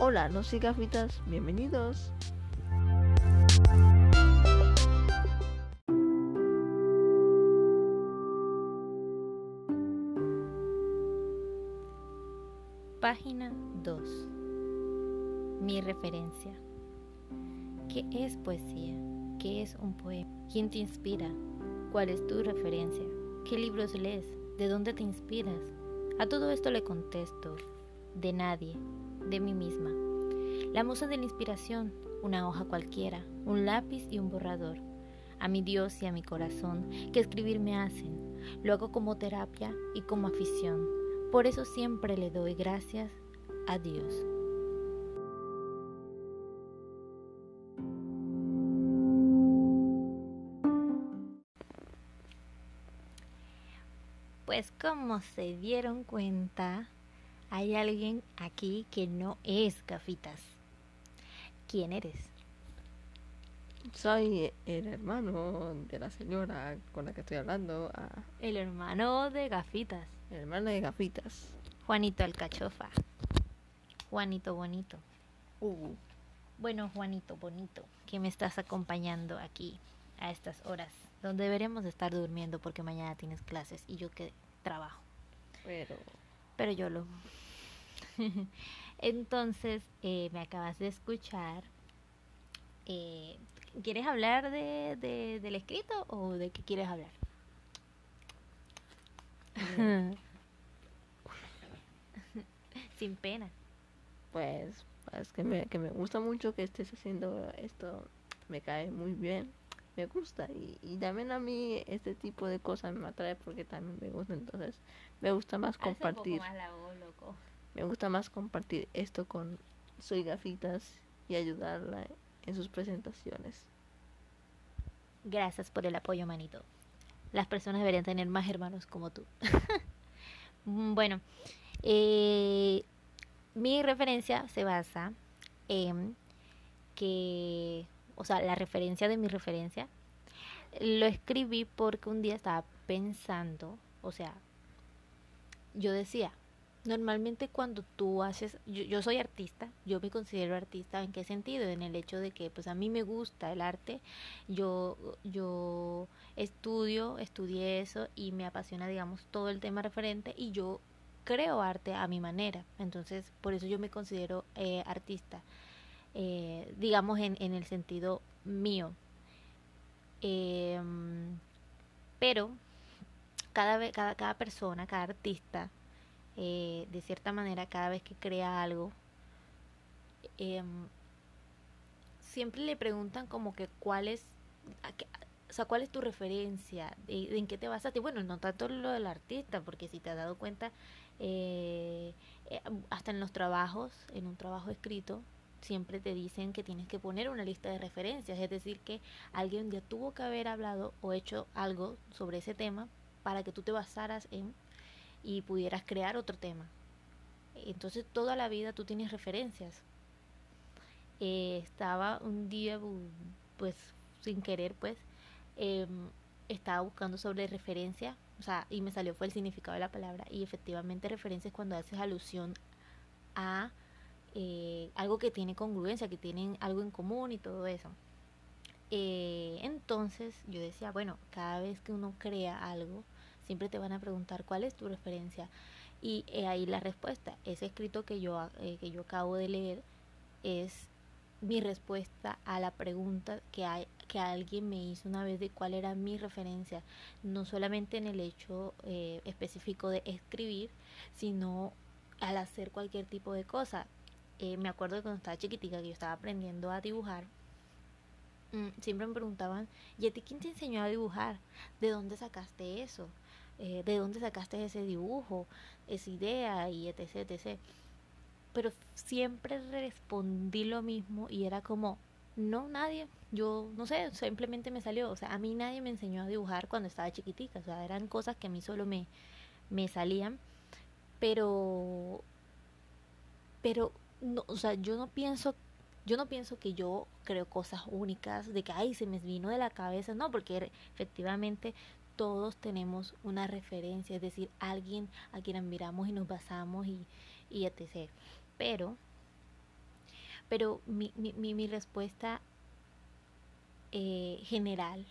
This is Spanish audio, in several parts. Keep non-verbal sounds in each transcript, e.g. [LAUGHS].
Hola, no soy gafitas, bienvenidos. Página 2. Mi referencia. ¿Qué es poesía? ¿Qué es un poema? ¿Quién te inspira? ¿Cuál es tu referencia? ¿Qué libros lees? ¿De dónde te inspiras? A todo esto le contesto, de nadie, de mí misma. La musa de la inspiración, una hoja cualquiera, un lápiz y un borrador. A mi Dios y a mi corazón, que escribir me hacen. Lo hago como terapia y como afición por eso siempre le doy gracias a Dios. Pues como se dieron cuenta, hay alguien aquí que no es gafitas. ¿Quién eres? Soy el hermano de la señora con la que estoy hablando. Ah, El hermano de gafitas. el hermano de gafitas. Juanito Alcachofa. Juanito Bonito. Uh, Bueno, Juanito Bonito, que me estás acompañando aquí a estas horas, donde deberíamos estar durmiendo porque mañana tienes clases y yo que trabajo. pero Pero yo lo... [LAUGHS] Entonces, eh, me acabas de escuchar. Eh, ¿Quieres hablar de, de- del escrito o de qué quieres hablar? [LAUGHS] Sin pena. pues es que me, que me gusta mucho que estés haciendo esto. Me cae muy bien. Me gusta. Y, y también a mí este tipo de cosas me atrae porque también me gusta. Entonces me gusta más compartir. loco. Me gusta más compartir esto con Soy Gafitas y ayudarla en sus presentaciones. Gracias por el apoyo, manito. Las personas deberían tener más hermanos como tú. [LAUGHS] Bueno, eh, mi referencia se basa en que, o sea, la referencia de mi referencia, lo escribí porque un día estaba pensando, o sea, yo decía, normalmente cuando tú haces, yo, yo soy artista, yo me considero artista, ¿en qué sentido? En el hecho de que pues a mí me gusta el arte, yo, yo estudio, estudié eso y me apasiona, digamos, todo el tema referente y yo creo arte a mi manera. Entonces, por eso yo me considero eh, artista, eh, digamos, en, en el sentido mío. Em, pero cada, cada, cada persona, cada artista, eh, de cierta manera, cada vez que crea algo, em, siempre le preguntan como que cuál es, o sea, cuál es tu referencia, ¿De- de en qué te basaste. Bueno, no tanto lo del artista, porque si te has dado cuenta, eh, eh, hasta en los trabajos, en un trabajo escrito, siempre te dicen que tienes que poner una lista de referencias, es decir, que alguien ya tuvo que haber hablado o hecho algo sobre ese tema para que tú te basaras en y pudieras crear otro tema. Entonces toda la vida tú tienes referencias. Eh, estaba un día, pues sin querer, pues, em, estaba buscando sobre referencia, o sea, y me salió fue el significado de la palabra, y efectivamente referencia es cuando haces alusión a eh, algo que tiene congruencia, que tienen algo en común y todo eso. Eh, entonces yo decía, bueno, cada vez que uno crea algo, siempre te van a preguntar cuál es tu referencia. Y eh, ahí la respuesta, ese escrito que yo, eh, que yo acabo de leer es mi respuesta a la pregunta que, hay, que alguien me hizo una vez de cuál era mi referencia, no solamente en el hecho eh, específico de escribir, sino al hacer cualquier tipo de cosa. Eh, me acuerdo de cuando estaba chiquitica que yo estaba aprendiendo a dibujar, mm, siempre me preguntaban, ¿y a ti quién te enseñó a dibujar? ¿De dónde sacaste eso? Eh, ¿De dónde sacaste ese dibujo, esa idea y etc, etc? Pero siempre respondí lo mismo y era como, no, nadie, yo no sé, simplemente me salió, o sea, a mí nadie me enseñó a dibujar cuando estaba chiquitica, o sea, eran cosas que a mí solo me, me salían, pero, pero, no, o sea, yo no pienso yo no pienso que yo creo cosas únicas, de que, ay, se me vino de la cabeza, no, porque efectivamente todos tenemos una referencia, es decir, alguien a quien admiramos y nos basamos y, etc. Pero Pero mi, mi, respuesta eh, general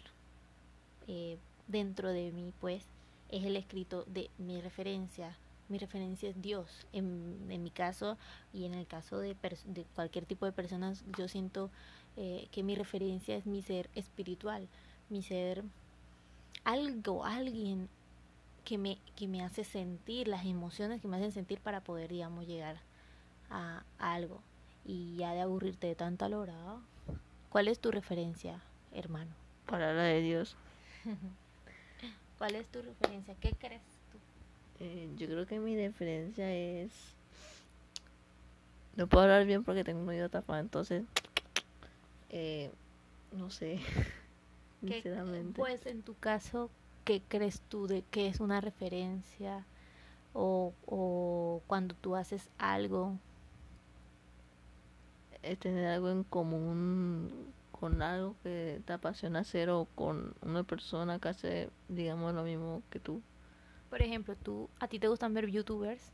eh, dentro de mí, pues, es el escrito de mi referencia. Mi referencia es Dios. En, mi caso y en el caso de, de cualquier tipo de personas, yo siento eh, que mi referencia es mi ser espiritual, mi ser algo, alguien que me, que me hace sentir las emociones que me hacen sentir para poder, digamos, llegar a, a algo. Y ya de aburrirte de tanta lora, ¿cuál es tu referencia, hermano? Palabra de Dios. [LAUGHS] ¿Cuál es tu referencia? ¿Qué crees tú? Eh, yo creo que mi referencia es... No puedo hablar bien porque tengo un oído tapado, entonces... Eh, no sé. [LAUGHS] Sinceramente. Pues en tu caso, ¿qué crees tú de que es una referencia? O, o cuando tú haces algo. Es tener algo en común con algo que te apasiona hacer o con una persona que hace, digamos, lo mismo que tú. Por ejemplo, tú, a ti te gustan ver youtubers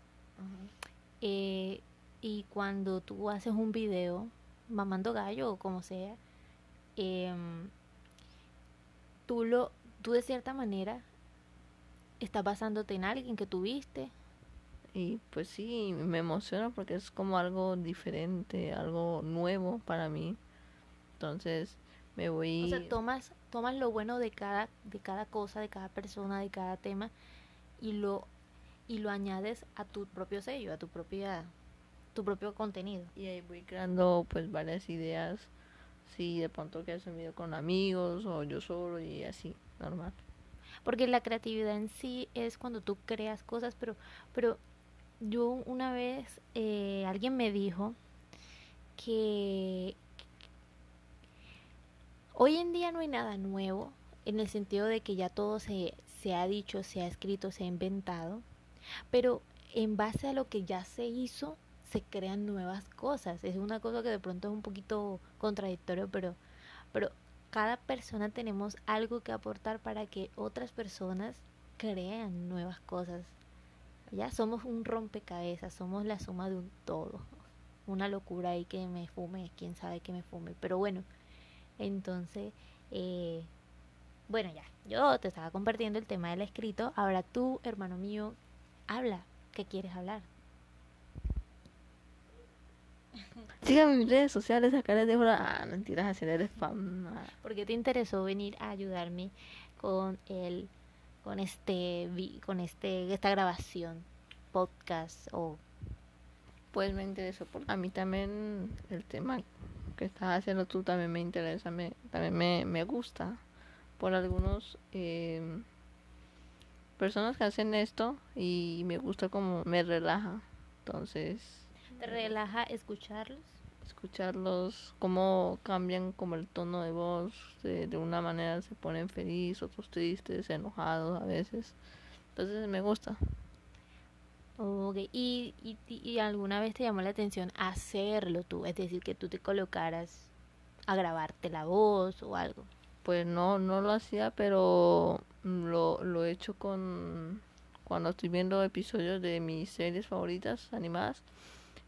eh, y cuando tú haces un video mamando gallo o como sea, eh, tú lo, tú de cierta manera estás basándote en alguien que tuviste. Y pues sí, me emociona porque es como algo diferente, algo nuevo para mí. Entonces me voy... O sea, tomas, tomas lo bueno de cada, de cada cosa, de cada persona, de cada tema y lo, y lo añades a tu propio sello, a tu propia tu propio contenido. Y ahí voy creando pues varias ideas. Si de pronto que un video con amigos o yo solo y así, normal. Porque la creatividad en sí es cuando tú creas cosas, pero, pero yo una vez eh, alguien me dijo que Hoy en día no hay nada nuevo, en el sentido de que ya todo se, se ha dicho, se ha escrito, se ha inventado, pero en base a lo que ya se hizo, se crean nuevas cosas. Es una cosa que de pronto es un poquito contradictorio, pero, pero cada persona tenemos algo que aportar para que otras personas crean nuevas cosas. Ya somos un rompecabezas, somos la suma de un todo. Una locura ahí que me fume, quién sabe que me fume. Pero bueno, entonces, eh, bueno, ya, yo te estaba compartiendo el tema del escrito. Ahora tú, hermano mío, habla. ¿Qué quieres hablar? Síganme en mis redes sociales, acá les dejo la... Ah, mentiras, hacer el spam. ¿Por qué te interesó venir a ayudarme con el, con este, con este, esta grabación, podcast o... Pues me interesó porque a mí también el tema que estás haciendo tú también me interesa, me, también me, me gusta por algunos eh, personas que hacen esto y me gusta como me relaja. Entonces... ¿Te relaja escucharlos? Escucharlos, cómo cambian como el tono de voz, de, de una manera se ponen felices, otros tristes, enojados a veces. Entonces me gusta. Okay. ¿Y, y, ¿Y alguna vez te llamó la atención hacerlo tú? Es decir, que tú te colocaras a grabarte la voz o algo. Pues no, no lo hacía, pero lo, lo he hecho con cuando estoy viendo episodios de mis series favoritas animadas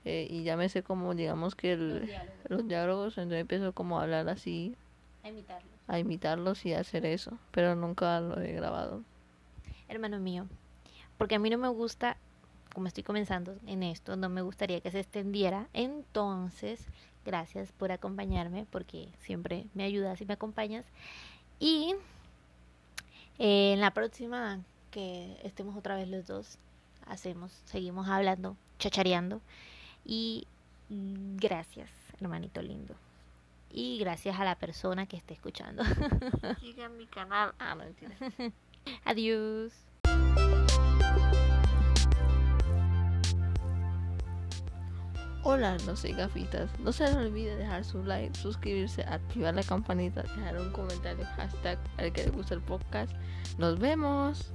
eh, y ya me sé como digamos que el, los, diálogos. los diálogos, entonces empiezo como a hablar así, a imitarlos. a imitarlos y a hacer eso, pero nunca lo he grabado. Hermano mío, porque a mí no me gusta como estoy comenzando en esto, no me gustaría que se extendiera. Entonces, gracias por acompañarme, porque siempre me ayudas y me acompañas. Y eh, en la próxima que estemos otra vez los dos, hacemos, seguimos hablando, chachareando. Y gracias, hermanito lindo. Y gracias a la persona que esté escuchando. [LAUGHS] Sigan mi canal. Ah, no, mentira. [LAUGHS] Adiós. Hola, no sé gafitas. No se les olvide dejar su like, suscribirse, activar la campanita, dejar un comentario, hashtag al que le gusta el podcast. Nos vemos.